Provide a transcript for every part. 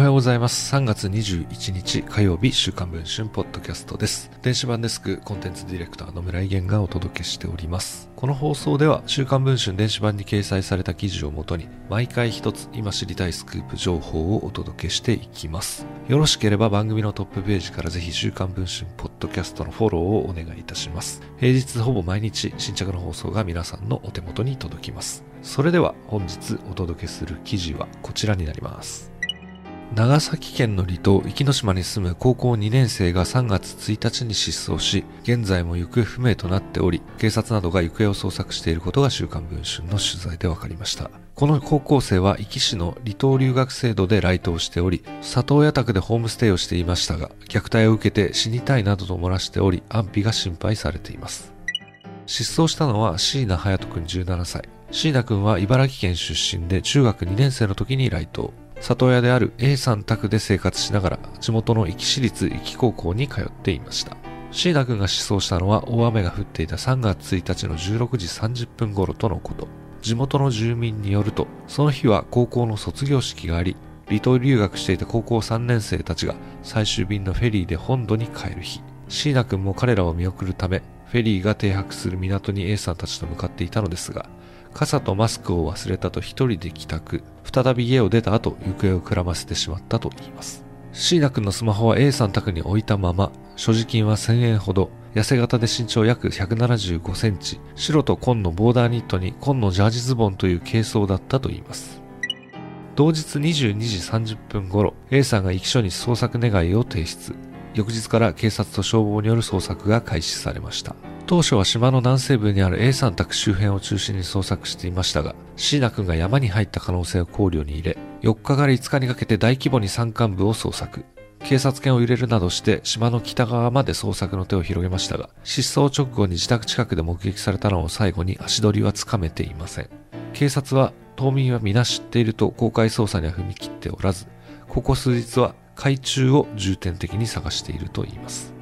おはようございます。3月21日火曜日週刊文春ポッドキャストです。電子版デスクコンテンツディレクターの村井源がお届けしております。この放送では週刊文春電子版に掲載された記事をもとに毎回一つ今知りたいスクープ情報をお届けしていきます。よろしければ番組のトップページからぜひ週刊文春ポッドキャストのフォローをお願いいたします。平日ほぼ毎日新着の放送が皆さんのお手元に届きます。それでは本日お届けする記事はこちらになります。長崎県の離島壱岐島に住む高校2年生が3月1日に失踪し、現在も行方不明となっており、警察などが行方を捜索していることが週刊文春の取材で分かりました。この高校生は壱岐市の離島留学制度で来島しており、里親宅でホームステイをしていましたが、虐待を受けて死にたいなどと漏らしており、安否が心配されています。失踪したのは椎名隼人君17歳。椎名君は茨城県出身で中学2年生の時に来島。里親である A さん宅で生活しながら地元の壱岐市立壱岐高校に通っていました。椎名君が失踪したのは大雨が降っていた3月1日の16時30分頃とのこと。地元の住民によると、その日は高校の卒業式があり、離島留学していた高校3年生たちが最終便のフェリーで本土に帰る日。椎名君も彼らを見送るため、フェリーが停泊する港に A さんたちと向かっていたのですが、傘とマスクを忘れたと一人で帰宅、再び家を出た後、行方をくらませてしまったと言います。椎名君のスマホは A さん宅に置いたまま、所持金は1000円ほど、痩せ型で身長約175センチ、白と紺のボーダーニットに紺のジャージズボンという軽装だったと言います。同日22時30分頃、A さんが駅所に捜索願いを提出。翌日から警察と消防による捜索が開始されました。当初は島の南西部にある A 山宅周辺を中心に捜索していましたが、椎名君が山に入った可能性を考慮に入れ、4日から5日にかけて大規模に山間部を捜索。警察犬を入れるなどして島の北側まで捜索の手を広げましたが、失踪直後に自宅近くで目撃されたのを最後に足取りはつかめていません。警察は島民は皆知っていると公開捜査には踏み切っておらず、ここ数日は海中を重点的に探しているといいます。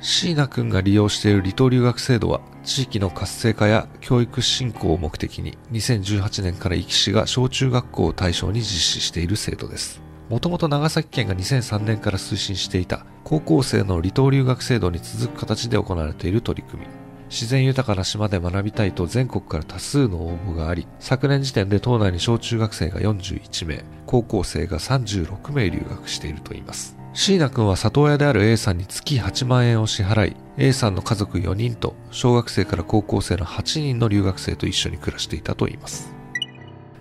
椎名君が利用している離島留学制度は地域の活性化や教育振興を目的に2018年から壱岐市が小中学校を対象に実施している制度です。もともと長崎県が2003年から推進していた高校生の離島留学制度に続く形で行われている取り組み。自然豊かな島で学びたいと全国から多数の応募があり、昨年時点で島内に小中学生が41名、高校生が36名留学しているといいます。椎名君は里親である A さんに月8万円を支払い、A さんの家族4人と小学生から高校生の8人の留学生と一緒に暮らしていたといいます。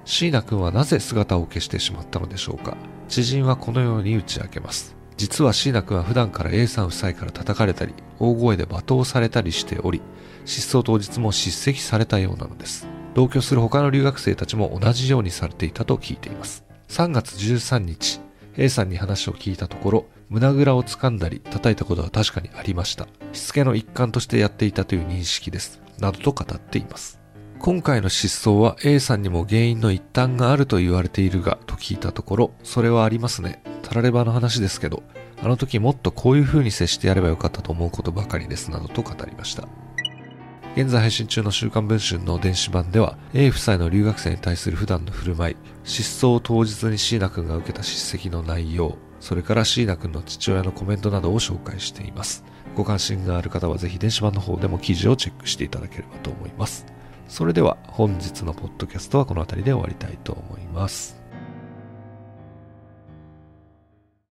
椎名君はなぜ姿を消してしまったのでしょうか？知人はこのように打ち明けます。実は椎名君は普段から A さん夫妻から叩かれたり、大声で罵倒されたりしており、失踪当日も叱責されたようなのです。同居する他の留学生たちも同じようにされていたと聞いています。3月13日、A さんに話を聞いたところ、胸ぐらを掴んだり叩いたことは確かにありました。しつけの一環としてやっていたという認識です。などと語っています。今回の失踪は A さんにも原因の一端があると言われているが、と聞いたところ、それはありますね。たらればの話ですけど、あの時もっとこういう風に接してやればよかったと思うことばかりです、などと語りました。現在配信中の週刊文春の電子版では A 夫妻の留学生に対する普段の振る舞い、失踪当日に椎名君が受けた叱責の内容、それから椎名君の父親のコメントなどを紹介しています。ご関心がある方はぜひ電子版の方でも記事をチェックしていただければと思います。それでは本日のポッドキャストはこの辺りで終わりたいと思います。